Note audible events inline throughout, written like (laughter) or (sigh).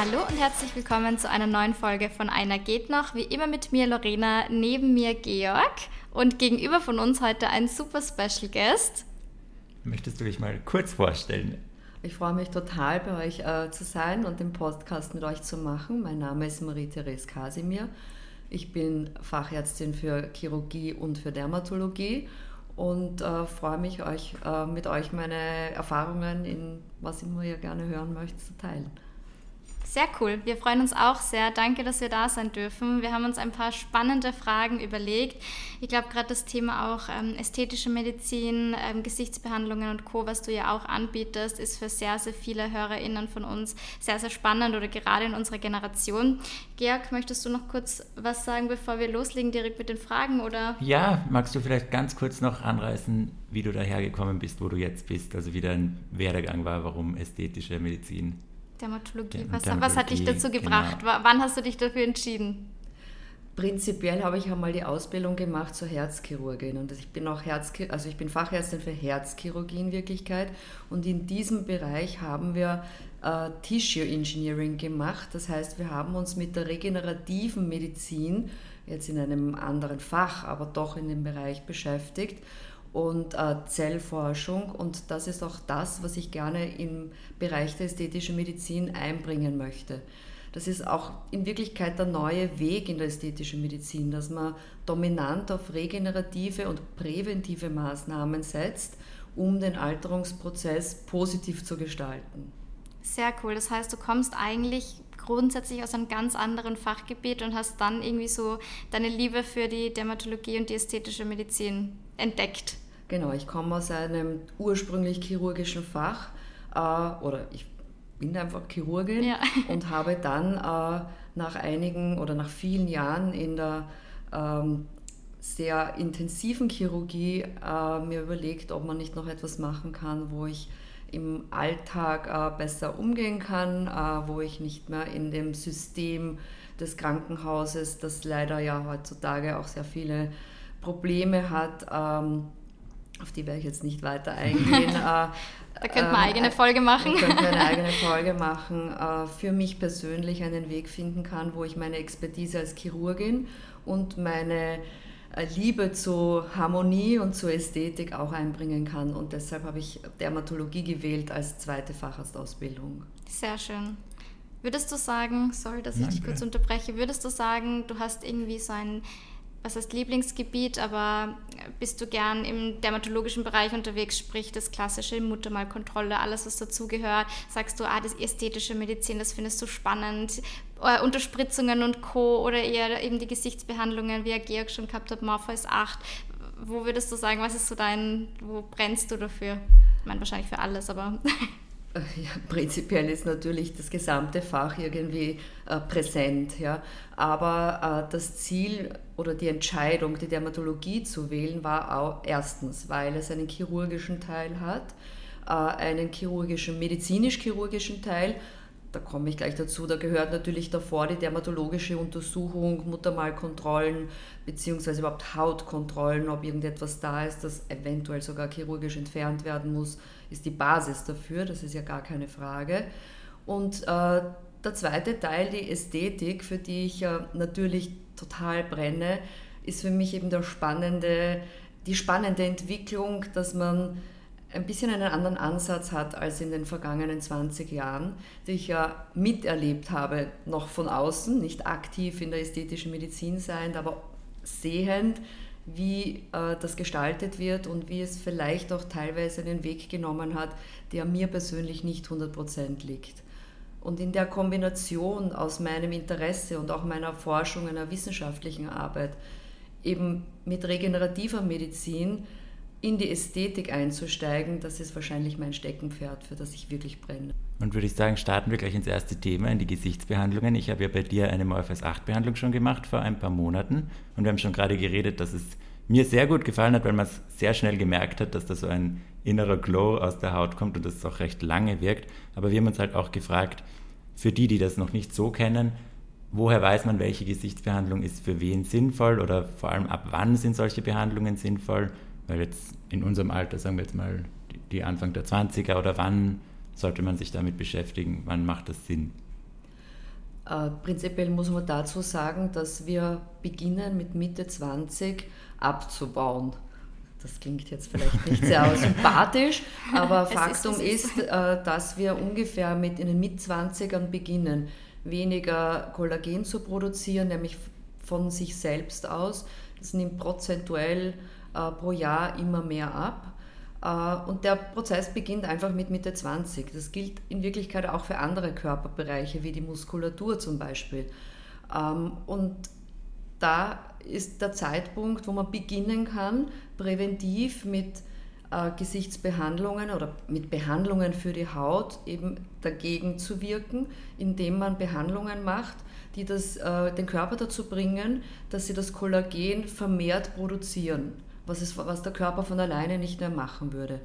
Hallo und herzlich willkommen zu einer neuen Folge von Einer geht noch. Wie immer mit mir Lorena, neben mir Georg und gegenüber von uns heute ein super Special Guest. Möchtest du dich mal kurz vorstellen? Ich freue mich total, bei euch äh, zu sein und den Podcast mit euch zu machen. Mein Name ist Marie-Therese Kasimir. Ich bin Fachärztin für Chirurgie und für Dermatologie und äh, freue mich, euch, äh, mit euch meine Erfahrungen in was immer ihr gerne hören möchtet, zu teilen. Sehr cool. Wir freuen uns auch sehr. Danke, dass wir da sein dürfen. Wir haben uns ein paar spannende Fragen überlegt. Ich glaube, gerade das Thema auch ähm, ästhetische Medizin, ähm, Gesichtsbehandlungen und Co., was du ja auch anbietest, ist für sehr, sehr viele HörerInnen von uns sehr, sehr spannend oder gerade in unserer Generation. Georg, möchtest du noch kurz was sagen, bevor wir loslegen direkt mit den Fragen? Oder? Ja, magst du vielleicht ganz kurz noch anreißen, wie du dahergekommen bist, wo du jetzt bist, also wie dein Werdegang war, warum ästhetische Medizin? Dermatologie. Was, Dermatologie, was hat dich dazu gebracht? Genau. Wann hast du dich dafür entschieden? Prinzipiell habe ich einmal die Ausbildung gemacht zur Herzchirurgin und ich bin auch Herzchir also ich bin Fachärztin für Herzchirurgie in Wirklichkeit und in diesem Bereich haben wir äh, Tissue Engineering gemacht. Das heißt, wir haben uns mit der regenerativen Medizin jetzt in einem anderen Fach, aber doch in dem Bereich beschäftigt und äh, Zellforschung. Und das ist auch das, was ich gerne im Bereich der ästhetischen Medizin einbringen möchte. Das ist auch in Wirklichkeit der neue Weg in der ästhetischen Medizin, dass man dominant auf regenerative und präventive Maßnahmen setzt, um den Alterungsprozess positiv zu gestalten. Sehr cool. Das heißt, du kommst eigentlich grundsätzlich aus einem ganz anderen Fachgebiet und hast dann irgendwie so deine Liebe für die Dermatologie und die ästhetische Medizin entdeckt. Genau, ich komme aus einem ursprünglich chirurgischen Fach äh, oder ich bin einfach Chirurgin ja. (laughs) und habe dann äh, nach einigen oder nach vielen Jahren in der ähm, sehr intensiven Chirurgie äh, mir überlegt, ob man nicht noch etwas machen kann, wo ich im Alltag äh, besser umgehen kann, äh, wo ich nicht mehr in dem System des Krankenhauses, das leider ja heutzutage auch sehr viele Probleme hat, ähm, auf die werde ich jetzt nicht weiter eingehen. (laughs) Äh, da könnte man eine eigene Folge machen. Da könnte eine eigene Folge machen. Äh, für mich persönlich einen Weg finden kann, wo ich meine Expertise als Chirurgin und meine äh, Liebe zu Harmonie und zur Ästhetik auch einbringen kann. Und deshalb habe ich Dermatologie gewählt als zweite Facharztausbildung. Sehr schön. Würdest du sagen, sorry, dass ich Danke. dich kurz unterbreche, würdest du sagen, du hast irgendwie so ein was heißt Lieblingsgebiet, aber bist du gern im dermatologischen Bereich unterwegs, sprich das klassische Muttermalkontrolle, alles was dazugehört, sagst du, ah, das ästhetische Medizin, das findest du spannend, äh, Unterspritzungen und Co. oder eher eben die Gesichtsbehandlungen, wie er Georg schon gehabt hat, Morpheus 8. Wo würdest du sagen, was ist so dein, wo brennst du dafür? Ich meine wahrscheinlich für alles, aber... (laughs) Ja, prinzipiell ist natürlich das gesamte Fach irgendwie äh, präsent, ja. aber äh, das Ziel oder die Entscheidung, die Dermatologie zu wählen, war auch erstens, weil es einen chirurgischen Teil hat, äh, einen chirurgischen, medizinisch-chirurgischen Teil, da komme ich gleich dazu, da gehört natürlich davor die dermatologische Untersuchung, Muttermalkontrollen beziehungsweise überhaupt Hautkontrollen, ob irgendetwas da ist, das eventuell sogar chirurgisch entfernt werden muss, ist die Basis dafür, das ist ja gar keine Frage. Und äh, der zweite Teil, die Ästhetik, für die ich äh, natürlich total brenne, ist für mich eben der spannende, die spannende Entwicklung, dass man ein bisschen einen anderen Ansatz hat als in den vergangenen 20 Jahren, die ich ja miterlebt habe, noch von außen, nicht aktiv in der ästhetischen Medizin seiend, aber sehend, wie äh, das gestaltet wird und wie es vielleicht auch teilweise einen Weg genommen hat, der mir persönlich nicht 100% liegt. Und in der Kombination aus meinem Interesse und auch meiner Forschung, einer wissenschaftlichen Arbeit, eben mit regenerativer Medizin, in die Ästhetik einzusteigen, das ist wahrscheinlich mein Steckenpferd, für das ich wirklich brenne. Und würde ich sagen, starten wir gleich ins erste Thema, in die Gesichtsbehandlungen. Ich habe ja bei dir eine Morpheus 8 Behandlung schon gemacht vor ein paar Monaten und wir haben schon gerade geredet, dass es mir sehr gut gefallen hat, weil man es sehr schnell gemerkt hat, dass da so ein innerer Glow aus der Haut kommt und dass es auch recht lange wirkt. Aber wir haben uns halt auch gefragt, für die, die das noch nicht so kennen, woher weiß man, welche Gesichtsbehandlung ist für wen sinnvoll oder vor allem ab wann sind solche Behandlungen sinnvoll? Weil jetzt in unserem Alter, sagen wir jetzt mal die Anfang der 20er oder wann sollte man sich damit beschäftigen, wann macht das Sinn? Äh, prinzipiell muss man dazu sagen, dass wir beginnen mit Mitte 20 abzubauen. Das klingt jetzt vielleicht nicht sehr (laughs) sympathisch, aber Faktum ist, ist, äh, dass wir ungefähr mit in den Mitzwanzigern beginnen, weniger Kollagen zu produzieren, nämlich von sich selbst aus. Das nimmt prozentuell äh, pro Jahr immer mehr ab. Äh, und der Prozess beginnt einfach mit Mitte 20. Das gilt in Wirklichkeit auch für andere Körperbereiche, wie die Muskulatur zum Beispiel. Ähm, und da ist der Zeitpunkt, wo man beginnen kann, präventiv mit äh, Gesichtsbehandlungen oder mit Behandlungen für die Haut eben dagegen zu wirken, indem man Behandlungen macht, die das, äh, den Körper dazu bringen, dass sie das Kollagen vermehrt produzieren, was, es, was der Körper von alleine nicht mehr machen würde.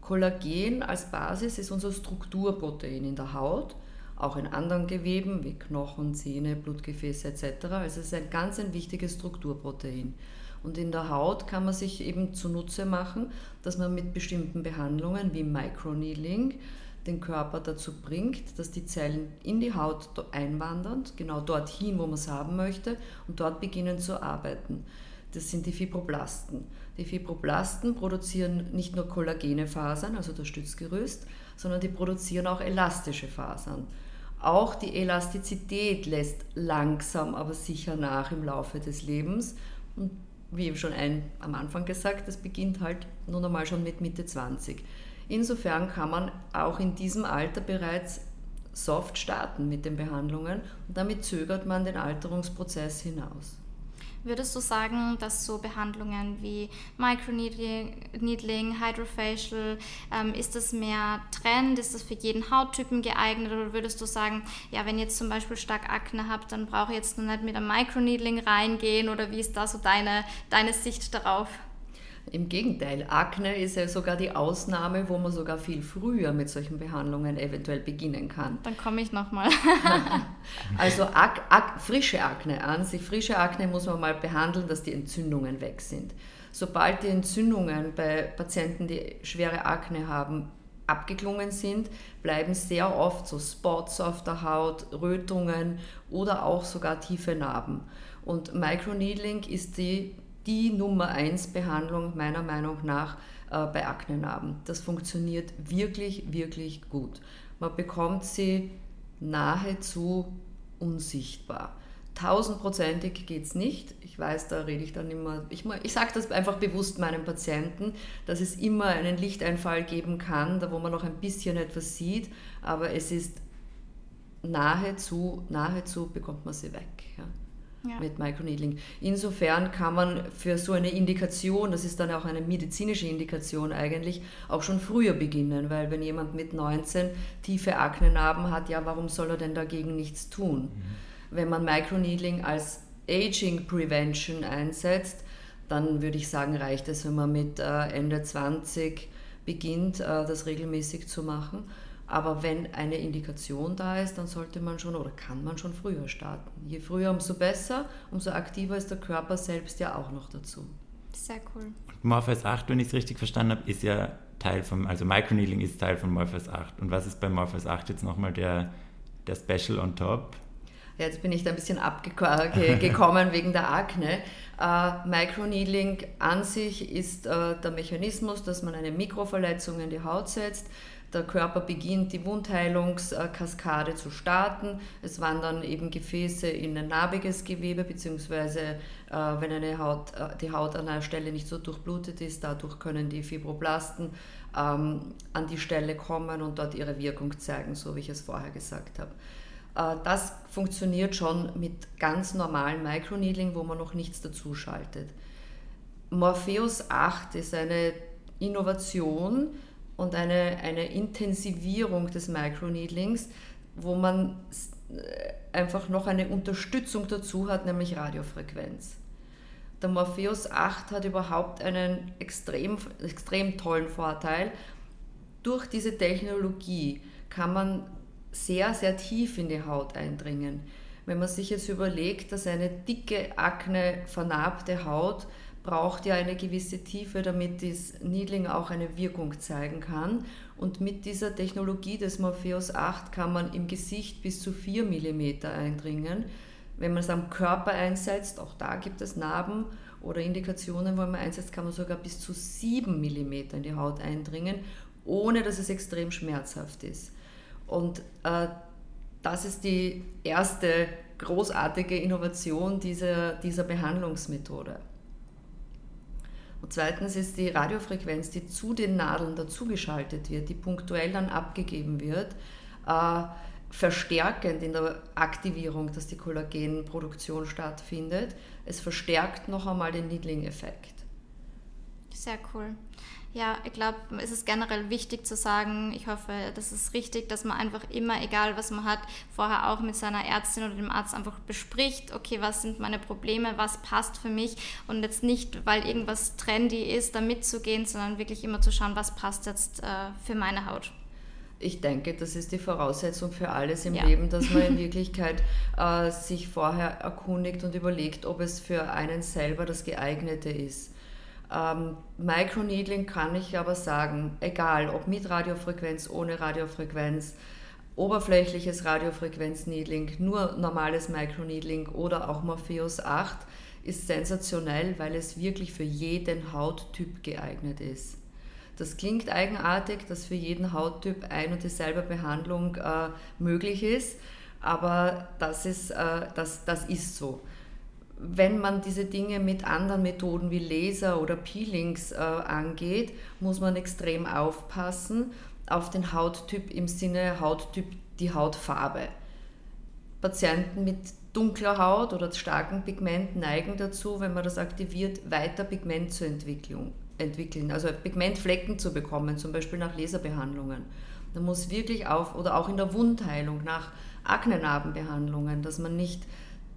Kollagen als Basis ist unser Strukturprotein in der Haut auch in anderen Geweben wie Knochen, Zähne, Blutgefäße etc. Also es ist ein ganz ein wichtiges Strukturprotein. Und in der Haut kann man sich eben zunutze machen, dass man mit bestimmten Behandlungen wie Microneedling den Körper dazu bringt, dass die Zellen in die Haut einwandern, genau dorthin, wo man es haben möchte, und dort beginnen zu arbeiten. Das sind die Fibroblasten. Die Fibroblasten produzieren nicht nur kollagene Fasern, also das Stützgerüst, sondern die produzieren auch elastische Fasern. Auch die Elastizität lässt langsam, aber sicher nach im Laufe des Lebens. Und wie eben schon ein, am Anfang gesagt, das beginnt halt nun einmal schon mit Mitte 20. Insofern kann man auch in diesem Alter bereits soft starten mit den Behandlungen und damit zögert man den Alterungsprozess hinaus. Würdest du sagen, dass so Behandlungen wie Microneedling, Hydrofacial, ähm, ist das mehr Trend? Ist das für jeden Hauttypen geeignet? Oder würdest du sagen, ja, wenn ihr jetzt zum Beispiel stark Akne habt, dann brauche ich jetzt nur nicht mit einem Microneedling reingehen? Oder wie ist da so deine, deine Sicht darauf? Im Gegenteil, Akne ist ja sogar die Ausnahme, wo man sogar viel früher mit solchen Behandlungen eventuell beginnen kann. Dann komme ich nochmal. (laughs) also Ak Ak frische Akne an sich, frische Akne muss man mal behandeln, dass die Entzündungen weg sind. Sobald die Entzündungen bei Patienten, die schwere Akne haben, abgeklungen sind, bleiben sehr oft so Spots auf der Haut, Rötungen oder auch sogar tiefe Narben. Und Microneedling ist die die Nummer 1 Behandlung meiner Meinung nach äh, bei Aknenarben. Das funktioniert wirklich, wirklich gut. Man bekommt sie nahezu unsichtbar. Tausendprozentig geht es nicht. Ich weiß, da rede ich dann immer, ich, ich sage das einfach bewusst meinen Patienten, dass es immer einen Lichteinfall geben kann, da wo man noch ein bisschen etwas sieht, aber es ist nahezu, nahezu bekommt man sie weg. Ja mit Microneedling. Insofern kann man für so eine Indikation, das ist dann auch eine medizinische Indikation eigentlich, auch schon früher beginnen, weil wenn jemand mit 19 tiefe Aknenarben hat, ja, warum soll er denn dagegen nichts tun? Mhm. Wenn man Microneedling als Aging Prevention einsetzt, dann würde ich sagen, reicht es, wenn man mit äh, Ende 20 beginnt, äh, das regelmäßig zu machen. Aber wenn eine Indikation da ist, dann sollte man schon oder kann man schon früher starten. Je früher, umso besser, umso aktiver ist der Körper selbst ja auch noch dazu. Sehr cool. Morpheus 8, wenn ich es richtig verstanden habe, ist ja Teil von, also Microneedling ist Teil von Morpheus 8. Und was ist bei Morpheus 8 jetzt nochmal der, der Special on top? Ja, jetzt bin ich da ein bisschen abgekommen wegen der Akne. Äh, Microneedling an sich ist äh, der Mechanismus, dass man eine Mikroverletzung in die Haut setzt der Körper beginnt die Wundheilungskaskade zu starten. Es wandern eben Gefäße in ein narbiges Gewebe, beziehungsweise äh, wenn eine Haut, äh, die Haut an einer Stelle nicht so durchblutet ist, dadurch können die Fibroblasten ähm, an die Stelle kommen und dort ihre Wirkung zeigen, so wie ich es vorher gesagt habe. Äh, das funktioniert schon mit ganz normalen Microneedling, wo man noch nichts dazu schaltet. Morpheus 8 ist eine Innovation, und eine, eine Intensivierung des Microneedlings, wo man äh, einfach noch eine Unterstützung dazu hat, nämlich Radiofrequenz. Der Morpheus 8 hat überhaupt einen extrem, extrem tollen Vorteil. Durch diese Technologie kann man sehr, sehr tief in die Haut eindringen. Wenn man sich jetzt überlegt, dass eine dicke, akne, vernarbte Haut braucht ja eine gewisse Tiefe, damit das Needling auch eine Wirkung zeigen kann. Und mit dieser Technologie des Morpheus 8 kann man im Gesicht bis zu 4 mm eindringen. Wenn man es am Körper einsetzt, auch da gibt es Narben oder Indikationen, wo man einsetzt, kann man sogar bis zu 7 mm in die Haut eindringen, ohne dass es extrem schmerzhaft ist. Und äh, das ist die erste großartige Innovation dieser, dieser Behandlungsmethode. Und zweitens ist die Radiofrequenz, die zu den Nadeln dazugeschaltet wird, die punktuell dann abgegeben wird, äh, verstärkend in der Aktivierung, dass die Kollagenproduktion stattfindet. Es verstärkt noch einmal den Needling-Effekt. Sehr cool. Ja, ich glaube, es ist generell wichtig zu sagen, ich hoffe, das ist richtig, dass man einfach immer, egal was man hat, vorher auch mit seiner Ärztin oder dem Arzt einfach bespricht, okay, was sind meine Probleme, was passt für mich und jetzt nicht, weil irgendwas trendy ist, da mitzugehen, sondern wirklich immer zu schauen, was passt jetzt äh, für meine Haut. Ich denke, das ist die Voraussetzung für alles im ja. Leben, dass man in (laughs) Wirklichkeit äh, sich vorher erkundigt und überlegt, ob es für einen selber das geeignete ist. Ähm, Microneedling kann ich aber sagen, egal ob mit Radiofrequenz, ohne Radiofrequenz, oberflächliches Radiofrequenz-Needling, nur normales Microneedling oder auch Morpheus 8 ist sensationell, weil es wirklich für jeden Hauttyp geeignet ist. Das klingt eigenartig, dass für jeden Hauttyp ein und dieselbe Behandlung äh, möglich ist, aber das ist, äh, das, das ist so wenn man diese Dinge mit anderen Methoden wie Laser oder Peelings äh, angeht, muss man extrem aufpassen auf den Hauttyp im Sinne Hauttyp die Hautfarbe. Patienten mit dunkler Haut oder starkem Pigment neigen dazu, wenn man das aktiviert, weiter Pigment zu entwickeln, also Pigmentflecken zu bekommen, zum Beispiel nach Laserbehandlungen. Da muss wirklich auf, oder auch in der Wundheilung, nach Aknenarbenbehandlungen, dass man nicht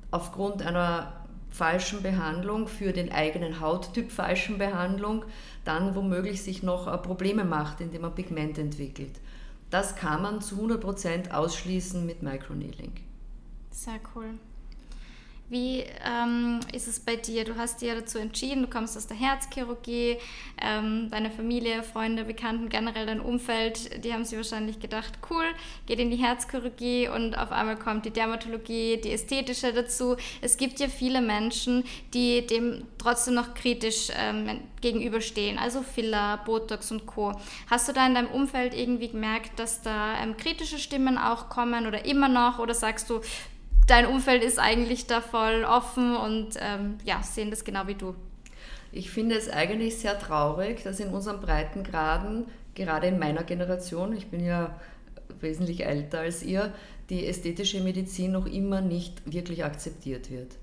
aufgrund einer falschen Behandlung, für den eigenen Hauttyp falschen Behandlung, dann womöglich sich noch äh, Probleme macht, indem man Pigment entwickelt. Das kann man zu 100% ausschließen mit Microneedling. Sehr cool. Wie ähm, ist es bei dir? Du hast dir dazu entschieden, du kommst aus der Herzchirurgie, ähm, deine Familie, Freunde, Bekannten, generell dein Umfeld, die haben sich wahrscheinlich gedacht, cool, geht in die Herzchirurgie und auf einmal kommt die Dermatologie, die ästhetische dazu. Es gibt ja viele Menschen, die dem trotzdem noch kritisch ähm, gegenüberstehen, also Filler, Botox und Co. Hast du da in deinem Umfeld irgendwie gemerkt, dass da ähm, kritische Stimmen auch kommen oder immer noch oder sagst du, dein Umfeld ist eigentlich da voll offen und ähm, ja, sehen das genau wie du. Ich finde es eigentlich sehr traurig, dass in unseren Breitengraden, gerade in meiner Generation, ich bin ja wesentlich älter als ihr, die ästhetische Medizin noch immer nicht wirklich akzeptiert wird.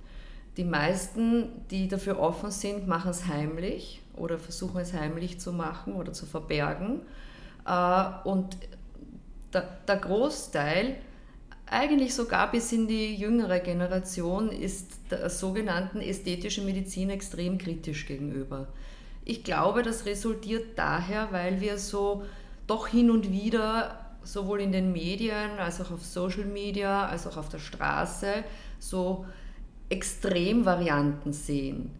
Die meisten, die dafür offen sind, machen es heimlich oder versuchen es heimlich zu machen oder zu verbergen. Äh, und der Großteil eigentlich sogar bis in die jüngere Generation ist der sogenannten ästhetischen Medizin extrem kritisch gegenüber. Ich glaube, das resultiert daher, weil wir so doch hin und wieder sowohl in den Medien als auch auf Social Media als auch auf der Straße so Extremvarianten sehen.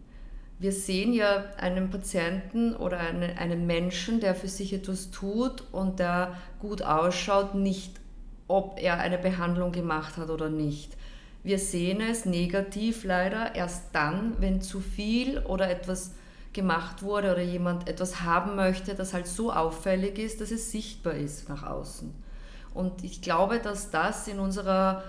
Wir sehen ja einen Patienten oder einen, einen Menschen, der für sich etwas tut und der gut ausschaut, nicht ob er eine Behandlung gemacht hat oder nicht. Wir sehen es negativ leider erst dann, wenn zu viel oder etwas gemacht wurde oder jemand etwas haben möchte, das halt so auffällig ist, dass es sichtbar ist nach außen. Und ich glaube, dass das in unserer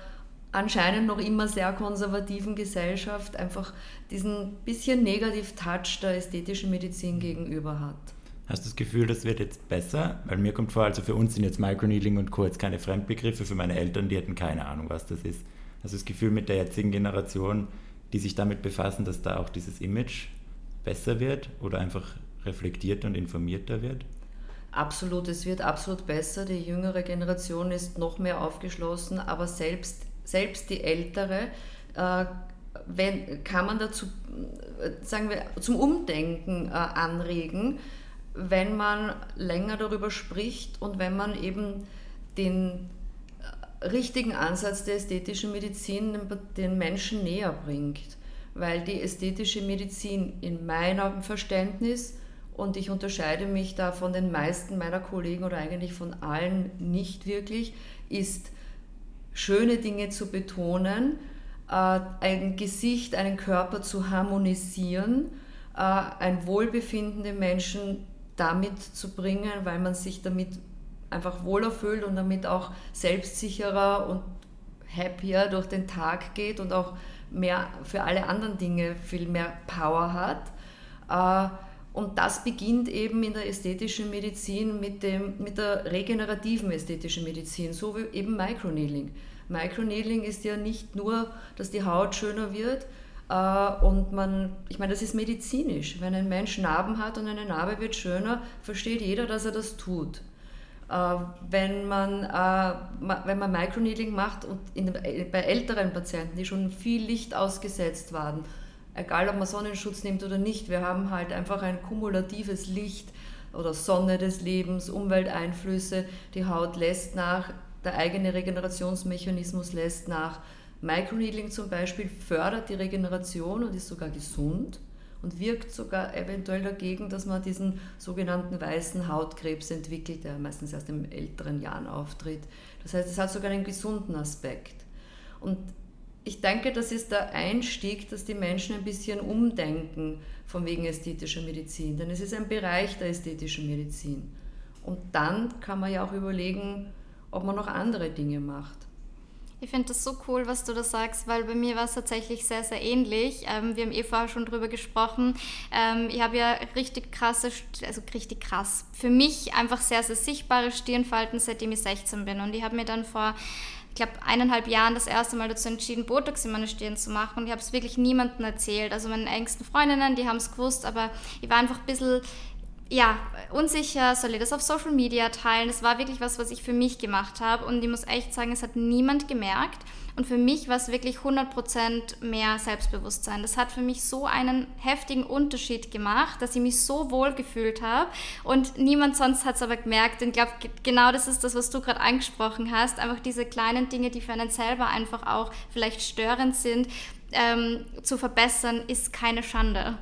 anscheinend noch immer sehr konservativen Gesellschaft einfach diesen bisschen Negativ-Touch der ästhetischen Medizin gegenüber hat. Hast du das Gefühl, das wird jetzt besser? Weil mir kommt vor, also für uns sind jetzt Microneedling und Co. jetzt keine Fremdbegriffe, für meine Eltern, die hätten keine Ahnung, was das ist. Hast du das Gefühl mit der jetzigen Generation, die sich damit befassen, dass da auch dieses Image besser wird oder einfach reflektiert und informierter wird? Absolut, es wird absolut besser. Die jüngere Generation ist noch mehr aufgeschlossen, aber selbst, selbst die ältere äh, wenn, kann man dazu, äh, sagen wir, zum Umdenken äh, anregen wenn man länger darüber spricht und wenn man eben den äh, richtigen Ansatz der ästhetischen Medizin den Menschen näher bringt. weil die ästhetische Medizin in meinem Verständnis und ich unterscheide mich da von den meisten meiner Kollegen oder eigentlich von allen nicht wirklich, ist schöne Dinge zu betonen, äh, ein Gesicht, einen Körper zu harmonisieren, äh, ein Wohlbefinden den Menschen damit zu bringen, weil man sich damit einfach wohler fühlt und damit auch selbstsicherer und happier durch den Tag geht und auch mehr für alle anderen Dinge viel mehr Power hat. Äh, und das beginnt eben in der ästhetischen Medizin mit, dem, mit der regenerativen ästhetischen Medizin, so wie eben Microneedling. Microneedling ist ja nicht nur, dass die Haut schöner wird, und man, ich meine, das ist medizinisch. Wenn ein Mensch Narben hat und eine Narbe wird schöner, versteht jeder, dass er das tut. Äh, wenn man, äh, wenn man Microneedling macht und in, bei älteren Patienten, die schon viel Licht ausgesetzt waren, egal ob man Sonnenschutz nimmt oder nicht, wir haben halt einfach ein kumulatives Licht oder Sonne des Lebens, Umwelteinflüsse, die Haut lässt nach, der eigene Regenerationsmechanismus lässt nach. Microneedling zum Beispiel fördert die Regeneration und ist sogar gesund und wirkt sogar eventuell dagegen, dass man diesen sogenannten weißen Hautkrebs entwickelt, der meistens erst in älteren Jahren auftritt. Das heißt, es hat sogar einen gesunden Aspekt. Und ich denke, das ist der Einstieg, dass die Menschen ein bisschen umdenken von wegen ästhetischer Medizin. Denn es ist ein Bereich der ästhetischen Medizin. Und dann kann man ja auch überlegen, ob man noch andere Dinge macht. Ich finde das so cool, was du da sagst, weil bei mir war es tatsächlich sehr, sehr ähnlich. Ähm, wir haben eh vorher schon drüber gesprochen. Ähm, ich habe ja richtig krasse, also richtig krass, für mich einfach sehr, sehr sichtbare Stirnfalten, seitdem ich 16 bin. Und ich habe mir dann vor ich glaube, eineinhalb Jahren das erste Mal dazu entschieden, Botox in meine Stirn zu machen. Und ich habe es wirklich niemandem erzählt. Also meinen engsten Freundinnen, die haben es gewusst, aber ich war einfach ein bisschen ja, unsicher, soll ich das auf Social Media teilen? Das war wirklich was, was ich für mich gemacht habe. Und ich muss echt sagen, es hat niemand gemerkt. Und für mich war es wirklich 100% mehr Selbstbewusstsein. Das hat für mich so einen heftigen Unterschied gemacht, dass ich mich so wohl gefühlt habe. Und niemand sonst hat es aber gemerkt. Und ich glaube, genau das ist das, was du gerade angesprochen hast, einfach diese kleinen Dinge, die für einen selber einfach auch vielleicht störend sind, ähm, zu verbessern, ist keine Schande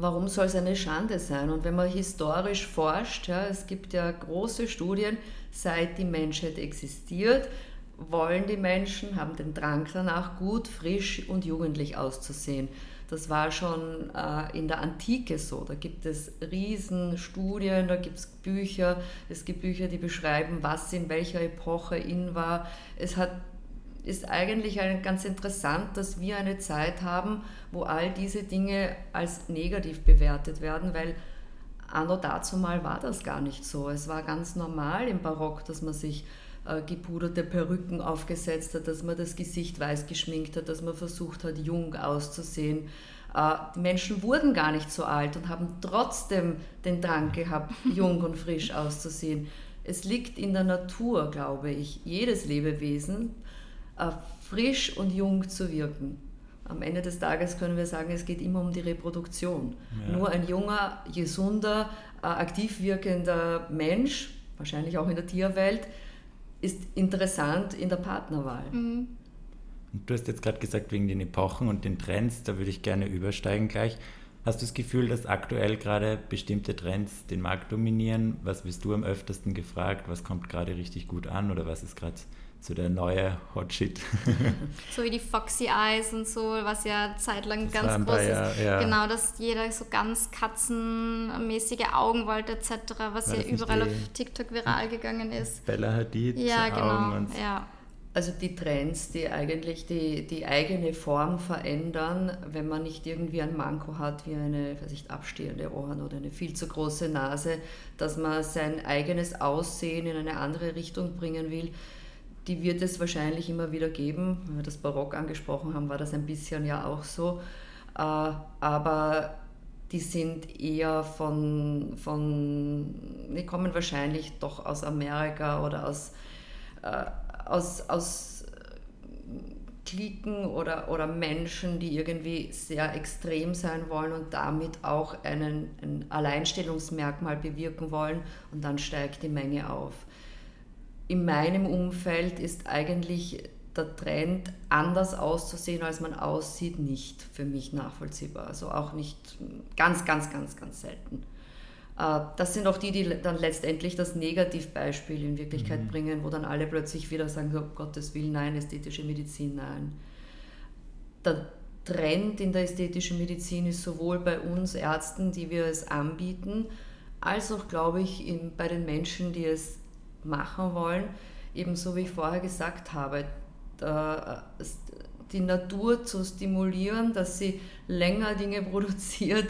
warum soll es eine Schande sein? Und wenn man historisch forscht, ja, es gibt ja große Studien, seit die Menschheit existiert, wollen die Menschen, haben den Drang danach, gut, frisch und jugendlich auszusehen. Das war schon äh, in der Antike so. Da gibt es Riesenstudien, da gibt es Bücher. Es gibt Bücher, die beschreiben, was in welcher Epoche in war. Es hat ist eigentlich ganz interessant, dass wir eine Zeit haben, wo all diese Dinge als negativ bewertet werden, weil anno dazu mal war das gar nicht so. Es war ganz normal im Barock, dass man sich äh, gepuderte Perücken aufgesetzt hat, dass man das Gesicht weiß geschminkt hat, dass man versucht hat, jung auszusehen. Äh, die Menschen wurden gar nicht so alt und haben trotzdem den Drang gehabt, (laughs) jung und frisch auszusehen. Es liegt in der Natur, glaube ich, jedes Lebewesen frisch und jung zu wirken. Am Ende des Tages können wir sagen, es geht immer um die Reproduktion. Ja. Nur ein junger, gesunder, äh, aktiv wirkender Mensch, wahrscheinlich auch in der Tierwelt, ist interessant in der Partnerwahl. Mhm. Du hast jetzt gerade gesagt, wegen den Epochen und den Trends, da würde ich gerne übersteigen gleich. Hast du das Gefühl, dass aktuell gerade bestimmte Trends den Markt dominieren? Was wirst du am öftesten gefragt? Was kommt gerade richtig gut an oder was ist gerade so der neue Hot Shit. (laughs) so wie die Foxy Eyes und so, was ja zeitlang das ganz groß ist. Ja. Genau, dass jeder so ganz katzenmäßige Augen wollte etc., was War ja überall auf TikTok viral gegangen ist. Bella Hadid, ja, genau. ja. Also die Trends, die eigentlich die, die eigene Form verändern, wenn man nicht irgendwie ein Manko hat, wie eine weiß ich, abstehende Ohren oder eine viel zu große Nase, dass man sein eigenes Aussehen in eine andere Richtung bringen will die wird es wahrscheinlich immer wieder geben. Wenn wir das Barock angesprochen haben, war das ein bisschen ja auch so. Äh, aber die sind eher von, von die kommen wahrscheinlich doch aus Amerika oder aus, äh, aus, aus Klicken oder, oder Menschen, die irgendwie sehr extrem sein wollen und damit auch einen, ein Alleinstellungsmerkmal bewirken wollen und dann steigt die Menge auf in meinem Umfeld ist eigentlich der Trend, anders auszusehen, als man aussieht, nicht für mich nachvollziehbar. Also auch nicht ganz, ganz, ganz, ganz selten. Äh, das sind auch die, die dann letztendlich das Negativbeispiel in Wirklichkeit mhm. bringen, wo dann alle plötzlich wieder sagen, oh Gottes Willen, nein, ästhetische Medizin, nein. Der Trend in der ästhetischen Medizin ist sowohl bei uns Ärzten, die wir es anbieten, als auch, glaube ich, in, bei den Menschen, die es machen wollen, ebenso wie ich vorher gesagt habe, die Natur zu stimulieren, dass sie länger Dinge (laughs) produziert,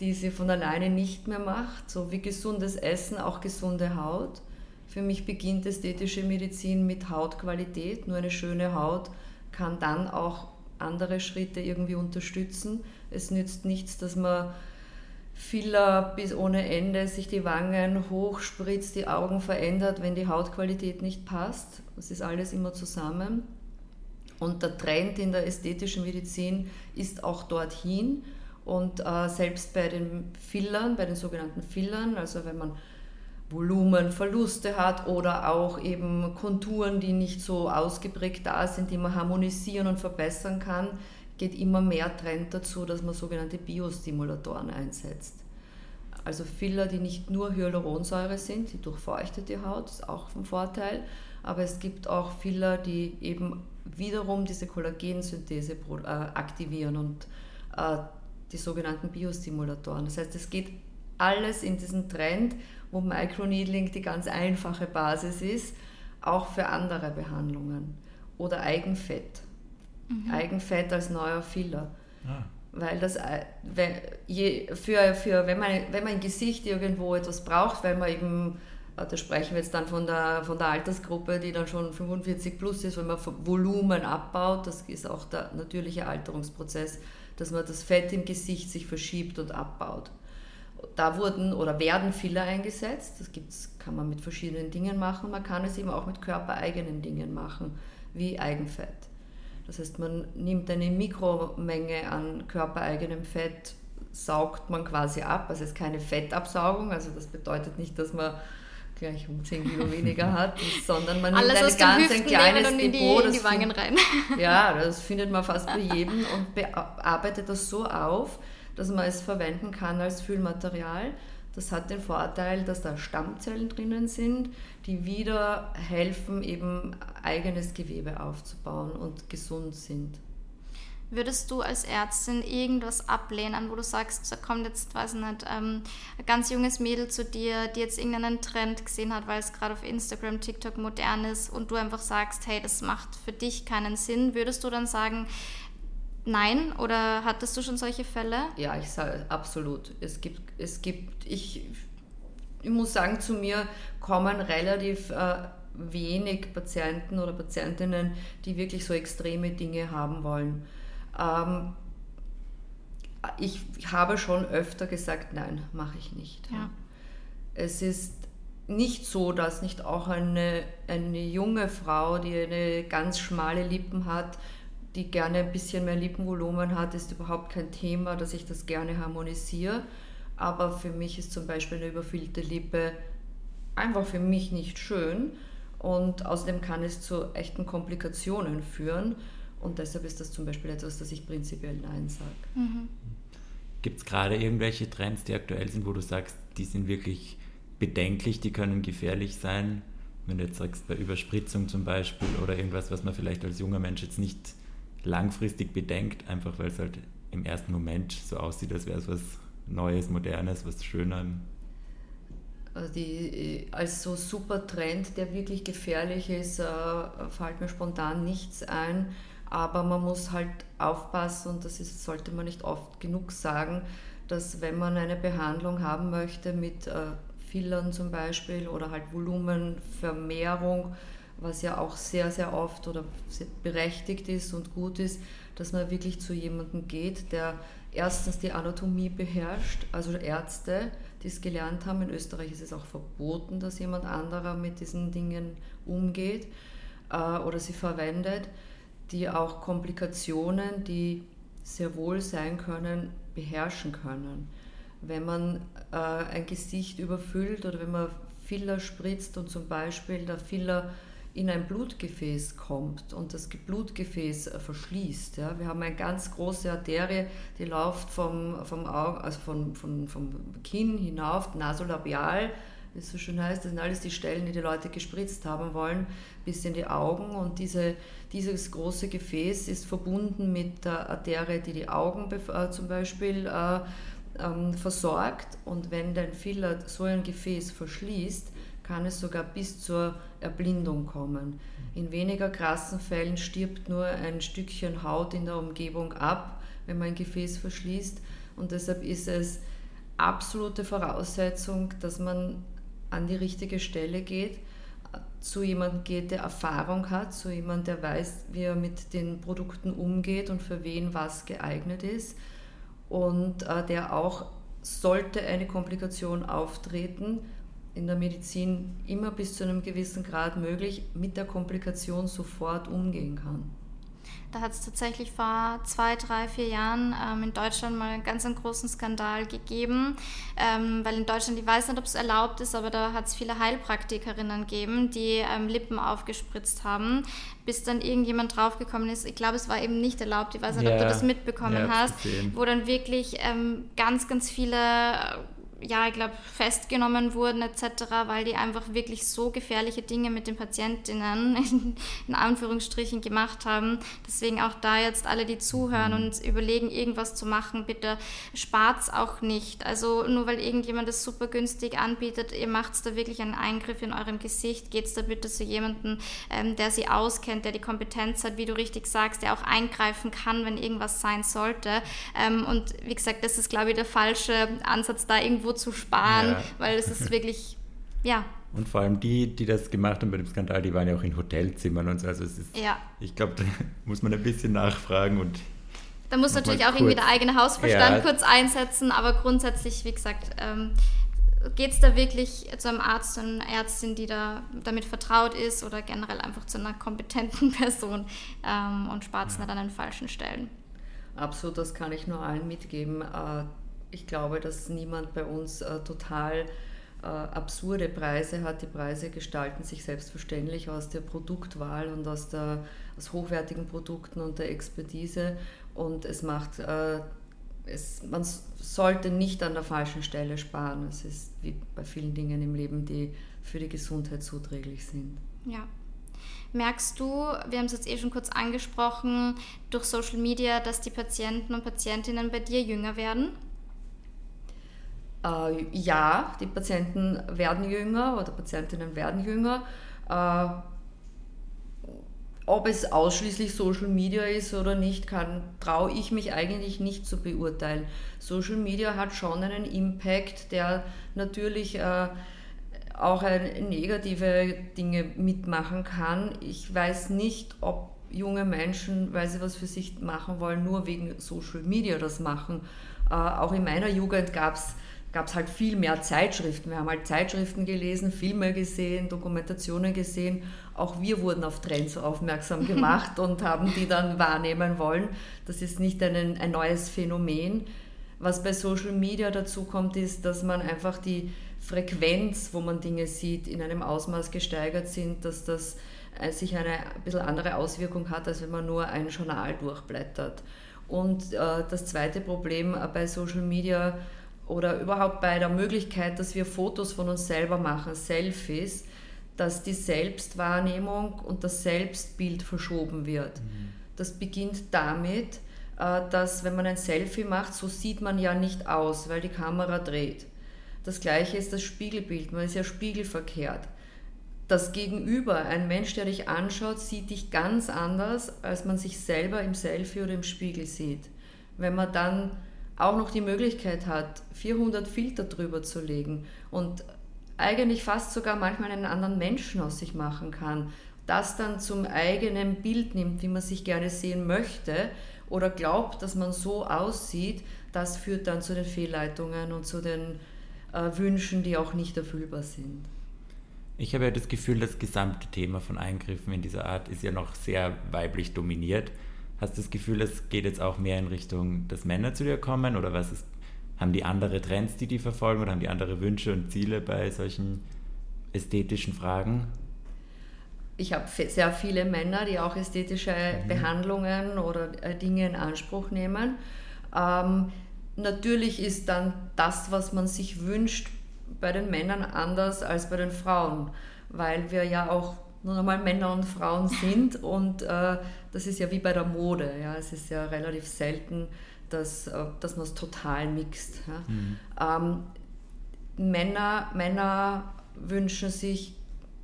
die sie von alleine nicht mehr macht, so wie gesundes Essen, auch gesunde Haut. Für mich beginnt ästhetische Medizin mit Hautqualität. Nur eine schöne Haut kann dann auch andere Schritte irgendwie unterstützen. Es nützt nichts, dass man Filler bis ohne Ende sich die Wangen hochspritzt, die Augen verändert, wenn die Hautqualität nicht passt. Das ist alles immer zusammen. Und der Trend in der ästhetischen Medizin ist auch dorthin. Und äh, selbst bei den Fillern, bei den sogenannten Fillern, also wenn man Volumenverluste hat oder auch eben Konturen, die nicht so ausgeprägt da sind, die man harmonisieren und verbessern kann, geht immer mehr Trend dazu, dass man sogenannte Biostimulatoren einsetzt. Also Filler, die nicht nur Hyaluronsäure sind, die durchfeuchtet die Haut, ist auch vom Vorteil, aber es gibt auch Filler, die eben wiederum diese Kollagensynthese äh, aktivieren und äh, die sogenannten Biostimulatoren. Das heißt, es geht alles in diesen Trend, wo Microneedling die ganz einfache Basis ist, auch für andere Behandlungen. Oder Eigenfett. Mhm. Eigenfett als neuer Filler. Ah. Weil das, äh, für, für, wenn, man, wenn man im Gesicht irgendwo etwas braucht, weil man eben, äh, da sprechen wir jetzt dann von der, von der Altersgruppe, die dann schon 45 plus ist, wenn man Volumen abbaut, das ist auch der natürliche Alterungsprozess, dass man das Fett im Gesicht sich verschiebt und abbaut. Da wurden oder werden Filler eingesetzt, das gibt's, kann man mit verschiedenen Dingen machen, man kann es eben auch mit körpereigenen Dingen machen, wie Eigenfett. Das heißt, man nimmt eine Mikromenge an körpereigenem Fett, saugt man quasi ab. Also es ist keine Fettabsaugung, also das bedeutet nicht, dass man gleich um 10 Kilo weniger (laughs) hat, sondern man Alles nimmt ein ganz ein kleines und in die, Depot. In die Wangen rein. (laughs) Ja, das findet man fast bei jedem und bearbeitet das so auf, dass man es verwenden kann als Füllmaterial. Das hat den Vorteil, dass da Stammzellen drinnen sind, die wieder helfen, eben eigenes Gewebe aufzubauen und gesund sind. Würdest du als Ärztin irgendwas ablehnen, wo du sagst, da kommt jetzt, weiß nicht, ähm, ein ganz junges Mädel zu dir, die jetzt irgendeinen Trend gesehen hat, weil es gerade auf Instagram, TikTok modern ist und du einfach sagst, hey, das macht für dich keinen Sinn, würdest du dann sagen, nein? Oder hattest du schon solche Fälle? Ja, ich sage absolut. Es gibt, es gibt, ich, ich muss sagen, zu mir kommen relativ äh, wenig Patienten oder Patientinnen, die wirklich so extreme Dinge haben wollen. Ähm, ich habe schon öfter gesagt, nein, mache ich nicht. Ja. Es ist nicht so, dass nicht auch eine, eine junge Frau, die eine ganz schmale Lippen hat, die gerne ein bisschen mehr Lippenvolumen hat, ist überhaupt kein Thema, dass ich das gerne harmonisiere. Aber für mich ist zum Beispiel eine überfüllte Lippe einfach für mich nicht schön und außerdem kann es zu echten Komplikationen führen. Und deshalb ist das zum Beispiel etwas, das ich prinzipiell Nein sage. Mhm. Gibt es gerade irgendwelche Trends, die aktuell sind, wo du sagst, die sind wirklich bedenklich, die können gefährlich sein? Wenn du jetzt sagst, bei Überspritzung zum Beispiel oder irgendwas, was man vielleicht als junger Mensch jetzt nicht langfristig bedenkt, einfach weil es halt im ersten Moment so aussieht, als wäre es was Neues, Modernes, was Schöner. Also die, als so super Trend, der wirklich gefährlich ist, äh, fällt mir spontan nichts ein. Aber man muss halt aufpassen, und das ist, sollte man nicht oft genug sagen, dass wenn man eine Behandlung haben möchte mit äh, Fillern zum Beispiel oder halt Volumenvermehrung, was ja auch sehr, sehr oft oder sehr berechtigt ist und gut ist, dass man wirklich zu jemandem geht, der erstens die Anatomie beherrscht, also Ärzte, die es gelernt haben. In Österreich ist es auch verboten, dass jemand anderer mit diesen Dingen umgeht äh, oder sie verwendet die auch Komplikationen, die sehr wohl sein können, beherrschen können. Wenn man äh, ein Gesicht überfüllt oder wenn man Filler spritzt und zum Beispiel der Filler in ein Blutgefäß kommt und das Blutgefäß äh, verschließt. Ja. Wir haben eine ganz große Arterie, die läuft vom, vom, Auge, also von, von, vom Kinn hinauf, nasolabial, wie es so schön heißt. Das sind alles die Stellen, die die Leute gespritzt haben wollen, bis in die Augen. Und diese, dieses große Gefäß ist verbunden mit der Arterie, die die Augen äh, zum Beispiel äh, ähm, versorgt. Und wenn dein Filler so ein Gefäß verschließt, kann es sogar bis zur Erblindung kommen. In weniger krassen Fällen stirbt nur ein Stückchen Haut in der Umgebung ab, wenn man ein Gefäß verschließt. Und deshalb ist es absolute Voraussetzung, dass man an die richtige Stelle geht, zu jemandem geht, der Erfahrung hat, zu jemandem, der weiß, wie er mit den Produkten umgeht und für wen was geeignet ist. Und äh, der auch, sollte eine Komplikation auftreten, in der Medizin immer bis zu einem gewissen Grad möglich, mit der Komplikation sofort umgehen kann. Da hat es tatsächlich vor zwei, drei, vier Jahren ähm, in Deutschland mal einen ganz einen großen Skandal gegeben, ähm, weil in Deutschland, ich weiß nicht, ob es erlaubt ist, aber da hat es viele Heilpraktikerinnen gegeben, die ähm, Lippen aufgespritzt haben, bis dann irgendjemand draufgekommen ist. Ich glaube, es war eben nicht erlaubt. Ich weiß nicht, ja, ob du das mitbekommen ja, hast, wo dann wirklich ähm, ganz, ganz viele ja, ich glaube, festgenommen wurden etc., weil die einfach wirklich so gefährliche Dinge mit den Patientinnen (laughs) in, in Anführungsstrichen gemacht haben. Deswegen auch da jetzt alle, die zuhören mhm. und überlegen, irgendwas zu machen, bitte spart es auch nicht. Also nur weil irgendjemand es super günstig anbietet, ihr macht da wirklich einen Eingriff in eurem Gesicht, geht es da bitte zu jemandem, ähm, der sie auskennt, der die Kompetenz hat, wie du richtig sagst, der auch eingreifen kann, wenn irgendwas sein sollte. Ähm, und wie gesagt, das ist, glaube ich, der falsche Ansatz, da irgendwo zu sparen, ja. weil es ist wirklich, ja. Und vor allem die, die das gemacht haben bei dem Skandal, die waren ja auch in Hotelzimmern und so. Also es ist, ja. ich glaube, da (laughs) muss man ein bisschen nachfragen und da muss natürlich auch irgendwie der eigene Hausverstand ja. kurz einsetzen, aber grundsätzlich, wie gesagt, ähm, geht es da wirklich zu einem Arzt, zu einer Ärztin, die da damit vertraut ist oder generell einfach zu einer kompetenten (laughs) Person ähm, und spart es ja. nicht an den falschen Stellen. Absolut, das kann ich nur allen mitgeben. Äh, ich glaube, dass niemand bei uns äh, total äh, absurde Preise hat. Die Preise gestalten sich selbstverständlich aus der Produktwahl und aus, der, aus hochwertigen Produkten und der Expertise. Und es macht, äh, es, man sollte nicht an der falschen Stelle sparen. Es ist wie bei vielen Dingen im Leben, die für die Gesundheit zuträglich sind. Ja. Merkst du, wir haben es jetzt eh schon kurz angesprochen, durch Social Media, dass die Patienten und Patientinnen bei dir jünger werden? Äh, ja, die Patienten werden jünger oder Patientinnen werden jünger. Äh, ob es ausschließlich Social Media ist oder nicht, traue ich mich eigentlich nicht zu beurteilen. Social Media hat schon einen Impact, der natürlich äh, auch negative Dinge mitmachen kann. Ich weiß nicht, ob junge Menschen, weil sie was für sich machen wollen, nur wegen Social Media das machen. Äh, auch in meiner Jugend gab es gab es halt viel mehr Zeitschriften. Wir haben halt Zeitschriften gelesen, Filme gesehen, Dokumentationen gesehen. Auch wir wurden auf Trends aufmerksam gemacht und haben die dann wahrnehmen wollen. Das ist nicht ein, ein neues Phänomen. Was bei Social Media dazu kommt, ist, dass man einfach die Frequenz, wo man Dinge sieht, in einem Ausmaß gesteigert sind, dass das äh, sich eine ein bisschen andere Auswirkung hat, als wenn man nur ein Journal durchblättert. Und äh, das zweite Problem bei Social Media oder überhaupt bei der Möglichkeit, dass wir Fotos von uns selber machen, Selfies, dass die Selbstwahrnehmung und das Selbstbild verschoben wird. Mhm. Das beginnt damit, äh, dass wenn man ein Selfie macht, so sieht man ja nicht aus, weil die Kamera dreht. Das gleiche ist das Spiegelbild, man ist ja spiegelverkehrt. Das Gegenüber, ein Mensch, der dich anschaut, sieht dich ganz anders, als man sich selber im Selfie oder im Spiegel sieht. Wenn man dann auch noch die Möglichkeit hat, 400 Filter drüber zu legen und eigentlich fast sogar manchmal einen anderen Menschen aus sich machen kann, das dann zum eigenen Bild nimmt, wie man sich gerne sehen möchte oder glaubt, dass man so aussieht, das führt dann zu den Fehlleitungen und zu den äh, Wünschen, die auch nicht erfüllbar sind. Ich habe ja das Gefühl, das gesamte Thema von Eingriffen in dieser Art ist ja noch sehr weiblich dominiert. Hast du das Gefühl, es geht jetzt auch mehr in Richtung, dass Männer zu dir kommen oder was ist, haben die andere Trends, die die verfolgen oder haben die andere Wünsche und Ziele bei solchen ästhetischen Fragen? ich habe sehr viele Männer, die auch ästhetische mhm. Behandlungen oder äh, Dinge in Anspruch nehmen. Ähm, natürlich ist dann das, was man sich wünscht, bei den Männern anders als bei den Frauen, weil wir ja auch nur einmal Männer und Frauen (laughs) sind und äh, das ist ja wie bei der Mode. Ja? Es ist ja relativ selten, dass, äh, dass man es total mixt. Ja? Mhm. Ähm, Männer, Männer wünschen sich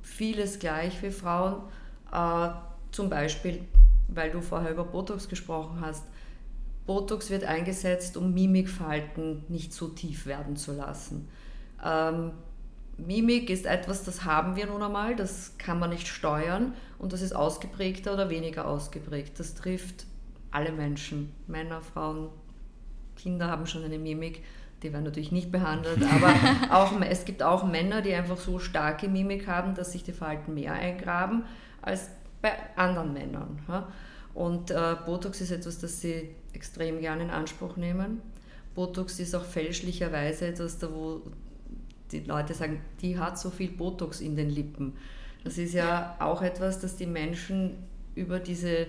vieles gleich wie Frauen. Äh, zum Beispiel, weil du vorher über Botox gesprochen hast. Botox wird eingesetzt, um Mimikfalten nicht zu tief werden zu lassen. Ähm, Mimik ist etwas, das haben wir nun einmal, das kann man nicht steuern und das ist ausgeprägter oder weniger ausgeprägt. Das trifft alle Menschen, Männer, Frauen, Kinder haben schon eine Mimik, die werden natürlich nicht behandelt, aber (laughs) auch, es gibt auch Männer, die einfach so starke Mimik haben, dass sich die Falten mehr eingraben als bei anderen Männern. Und äh, Botox ist etwas, das sie extrem gerne in Anspruch nehmen. Botox ist auch fälschlicherweise etwas, da wo die Leute sagen, die hat so viel Botox in den Lippen. Das ist ja auch etwas, das die Menschen über diese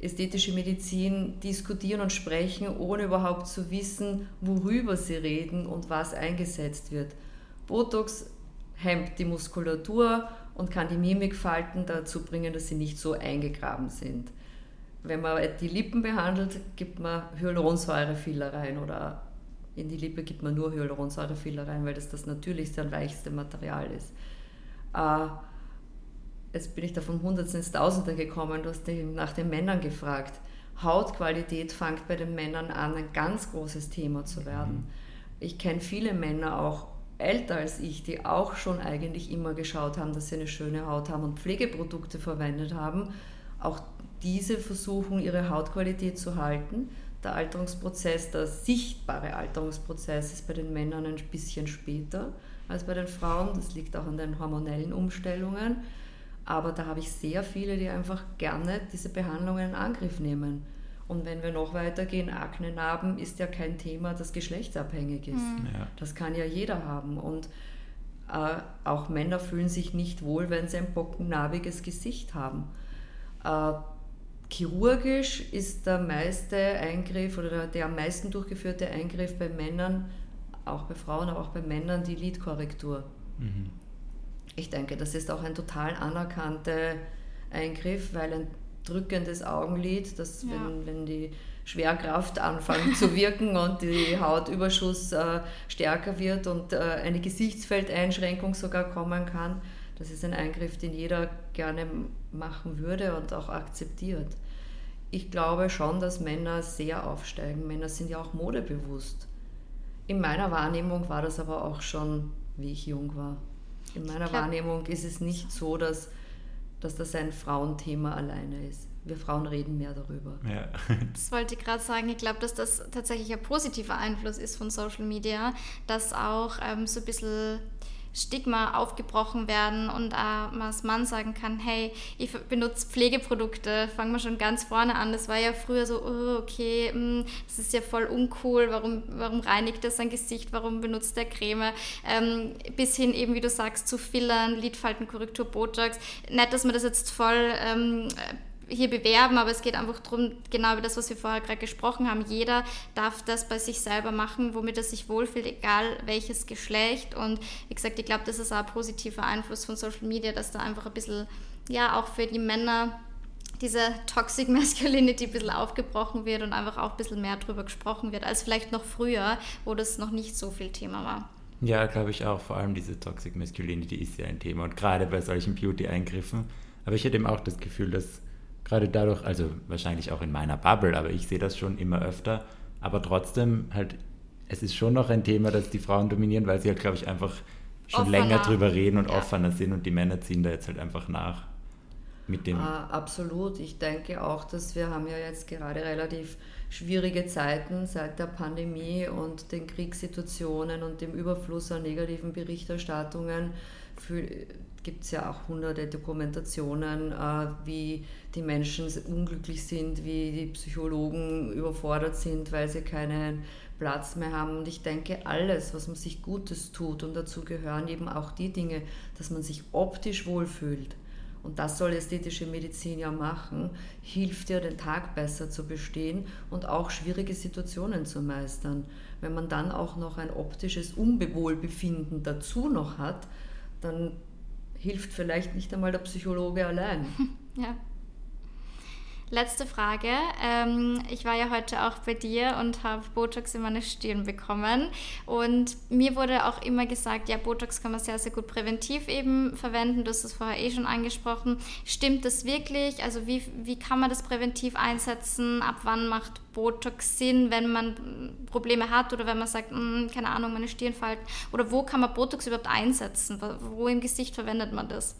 ästhetische Medizin diskutieren und sprechen, ohne überhaupt zu wissen, worüber sie reden und was eingesetzt wird. Botox hemmt die Muskulatur und kann die Mimikfalten dazu bringen, dass sie nicht so eingegraben sind. Wenn man die Lippen behandelt, gibt man Hyaluronsäurefiller rein oder in die Lippe gibt man nur Hyaluronsäurefiller rein, weil das das natürlichste und weichste Material ist. Äh, jetzt bin ich da vom Hundertsten ins Tausende gekommen, du hast nach den Männern gefragt. Hautqualität fängt bei den Männern an, ein ganz großes Thema zu werden. Ich kenne viele Männer, auch älter als ich, die auch schon eigentlich immer geschaut haben, dass sie eine schöne Haut haben und Pflegeprodukte verwendet haben. Auch diese versuchen, ihre Hautqualität zu halten. Der Alterungsprozess, der sichtbare Alterungsprozess ist bei den Männern ein bisschen später als bei den Frauen. Das liegt auch an den hormonellen Umstellungen. Aber da habe ich sehr viele, die einfach gerne diese Behandlungen in Angriff nehmen. Und wenn wir noch weitergehen, Aknenarben ist ja kein Thema, das geschlechtsabhängig ist. Mhm. Ja. Das kann ja jeder haben. Und äh, auch Männer fühlen sich nicht wohl, wenn sie ein bockennarbiges Gesicht haben. Äh, chirurgisch ist der meiste Eingriff oder der, am meisten durchgeführte Eingriff bei Männern, auch bei Frauen, aber auch bei Männern, die Lidkorrektur. Mhm. Ich denke, das ist auch ein total anerkannter Eingriff, weil ein drückendes Augenlid, das, ja. wenn, wenn die Schwerkraft anfängt zu wirken (laughs) und die Hautüberschuss äh, stärker wird und äh, eine Gesichtsfeldeinschränkung sogar kommen kann, das ist ein Eingriff, den jeder gerne machen würde und auch akzeptiert. Ich glaube schon, dass Männer sehr aufsteigen. Männer sind ja auch modebewusst. In meiner Wahrnehmung war das aber auch schon, wie ich jung war. In meiner glaub, Wahrnehmung ist es nicht so, dass, dass das ein Frauenthema alleine ist. Wir Frauen reden mehr darüber. Ja. (laughs) Das wollte ich gerade sagen. Ich glaube, dass das tatsächlich ein positiver Einfluss ist von Social Media, dass auch ähm, so ein bisschen Stigma aufgebrochen werden und äh, man als Mann sagen kann, hey, ich benutze Pflegeprodukte, fangen wir schon ganz vorne an. Das war ja früher so, oh, okay, mh, hm, das ist ja voll uncool, warum, warum reinigt er sein Gesicht, warum benutzt er Creme, ähm, bis hin eben, wie du sagst, zu Fillern, Lidfaltenkorrektur, Botox. Nicht, dass man das jetzt voll... Ähm, hier bewerben, aber es geht einfach darum, genau über das, was wir vorher gerade gesprochen haben. Jeder darf das bei sich selber machen, womit er sich wohlfühlt, egal welches Geschlecht. Und wie gesagt, ich glaube, das ist auch ein positiver Einfluss von Social Media, dass da einfach ein bisschen, ja, auch für die Männer diese Toxic (laughs) Masculinity ein bisschen aufgebrochen wird und einfach auch ein bisschen mehr darüber gesprochen wird, als vielleicht noch früher, wo das noch nicht so viel Thema war. Ja, glaube ich auch. Vor allem diese Toxic Masculinity ist ja ein Thema und gerade bei solchen Beauty-Eingriffen. Aber ich hätte eben auch das Gefühl, dass gerade dadurch, also wahrscheinlich auch in meiner Bubble, aber ich sehe das schon immer öfter. Aber trotzdem halt, es ist schon noch ein Thema, das die Frauen dominieren, weil sie halt, glaube ich, einfach schon offener. länger drüber reden und ja. offener sind und die Männer ziehen da jetzt halt einfach nach. Mit dem. Ah, absolut. Ich denke auch, dass wir haben ja jetzt gerade relativ schwierige Zeiten seit der Pandemie und den Kriegssituationen und dem Überfluss an negativen Berichterstattungen. Gibt es ja auch hunderte Dokumentationen, äh, wie die Menschen unglücklich sind, wie die Psychologen überfordert sind, weil sie keinen Platz mehr haben. Und ich denke, alles, was man sich Gutes tut, und dazu gehören eben auch die Dinge, dass man sich optisch wohlfühlt und das soll ästhetische Medizin ja machen, hilft ja den Tag besser zu bestehen und auch schwierige Situationen zu meistern. Wenn man dann auch noch ein optisches Unbewohlbefinden dazu noch hat, dann hilft vielleicht nicht einmal der Psychologe allein. (laughs) Ja. Letzte Frage. Ähm, ich war ja heute auch bei dir und habe Botox in meine Stirn bekommen. Und mir wurde auch immer gesagt, ja, Botox kann man sehr, sehr gut präventiv eben verwenden. Du hast es vorher eh schon angesprochen. Stimmt das wirklich? Also wie, wie kann man das präventiv einsetzen? Ab wann macht Botox Sinn, wenn man Probleme hat oder wenn man sagt, mh, hm, keine Ahnung, meine Stirnfalten? Oder wo kann man Botox überhaupt einsetzen? Wo im Gesicht verwendet man das?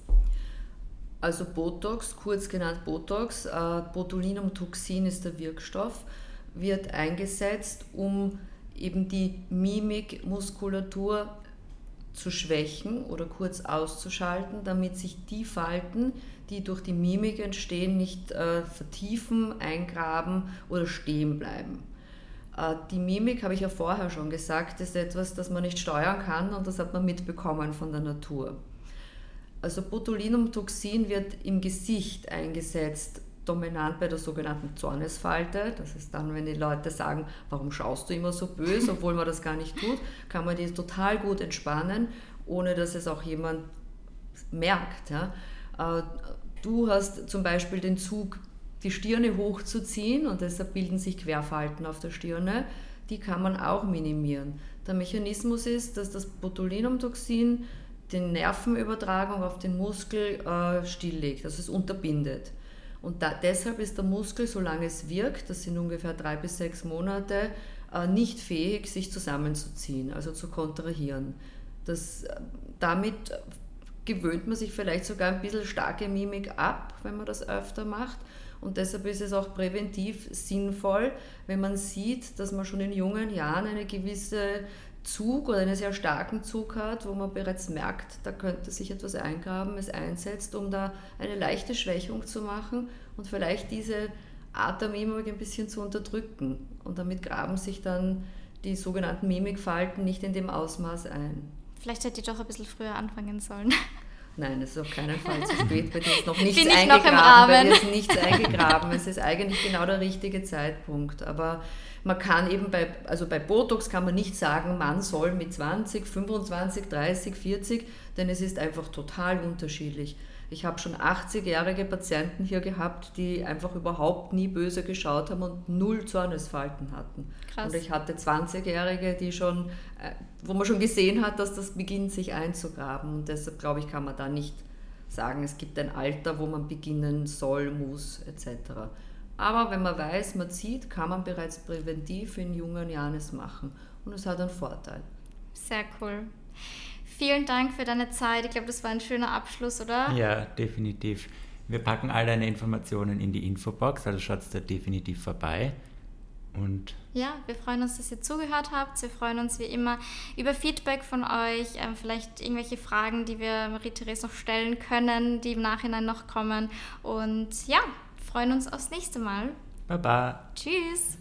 Also Botox, kurz genannt Botox, äh, Botulinumtoxin ist der Wirkstoff, wird eingesetzt, um eben die Mimikmuskulatur zu schwächen oder kurz auszuschalten, damit sich die Falten, die durch die Mimik entstehen, nicht äh, vertiefen, eingraben oder stehen bleiben. Äh, die Mimik, habe ich ja vorher schon gesagt, ist etwas, das man nicht steuern kann und das hat man mitbekommen von der Natur. Also Botulinumtoxin wird im Gesicht eingesetzt, dominant bei der sogenannten Zornesfalte. Das ist dann, wenn die Leute sagen, warum schaust du immer so böse, obwohl man das gar nicht tut, kann man die total gut entspannen, ohne dass es auch jemand merkt. Ja. Äh, du hast zum Beispiel den Zug, die Stirne hochzuziehen und deshalb bilden sich Querfalten auf der Stirne. Die kann man auch minimieren. Der Mechanismus ist, dass das Botulinumtoxin die Nervenübertragung auf den Muskel äh, stilllegt, also es unterbindet. Und da, deshalb ist der Muskel, solange es wirkt, das sind ungefähr drei bis sechs Monate, äh, nicht fähig, sich zusammenzuziehen, also zu kontrahieren. Das, äh, damit gewöhnt man sich vielleicht sogar ein bisschen starke Mimik ab, wenn man das öfter macht. Und deshalb ist es auch präventiv sinnvoll, wenn man sieht, dass man schon in jungen Jahren eine gewisse Zug oder einen sehr starken Zug hat, wo man bereits merkt, da könnte sich etwas eingraben, es einsetzt, um da eine leichte Schwächung zu machen und vielleicht diese Art der Mimik ein bisschen zu unterdrücken. Und damit graben sich dann die sogenannten Mimikfalten nicht in dem Ausmaß ein. Vielleicht hätte ich doch ein bisschen früher anfangen sollen. (laughs) Nein, es ist auf keinen Fall zu spät. Bei dir ist noch nichts eingegraben. Noch im Rahmen. Bei dir ist nichts eingegraben. Es ist eigentlich genau der richtige Zeitpunkt. Aber man kann eben bei, also bei Botox kann man nicht sagen, man soll mit 20, 25, 30, 40, denn es ist einfach total unterschiedlich. Ich habe schon 80-jährige Patienten hier gehabt, die einfach überhaupt nie böse geschaut haben und null Zornesfalten hatten. Krass. Und ich hatte 20-jährige, die schon, äh, wo man schon gesehen hat, dass das beginnt sich einzugraben. Und deshalb glaube ich, kann man da nicht sagen, es gibt ein Alter, wo man beginnen soll, muss, etc. Aber wenn man weiß, man zieht, kann man bereits präventiv in jungen Jahren es machen. Und es hat einen Vorteil. Sehr cool. Vielen Dank für deine Zeit. Ich glaube, das war ein schöner Abschluss, oder? Ja, definitiv. Wir packen all deine Informationen in die Infobox, also schaut da definitiv vorbei. Und ja, wir freuen uns, dass ihr zugehört habt. Wir freuen uns wie immer über Feedback von euch, ähm, vielleicht irgendwelche Fragen, die wir Marie-Therese noch stellen können, die im Nachhinein noch kommen. Und ja, freuen uns aufs nächste Mal. Baba. Tschüss.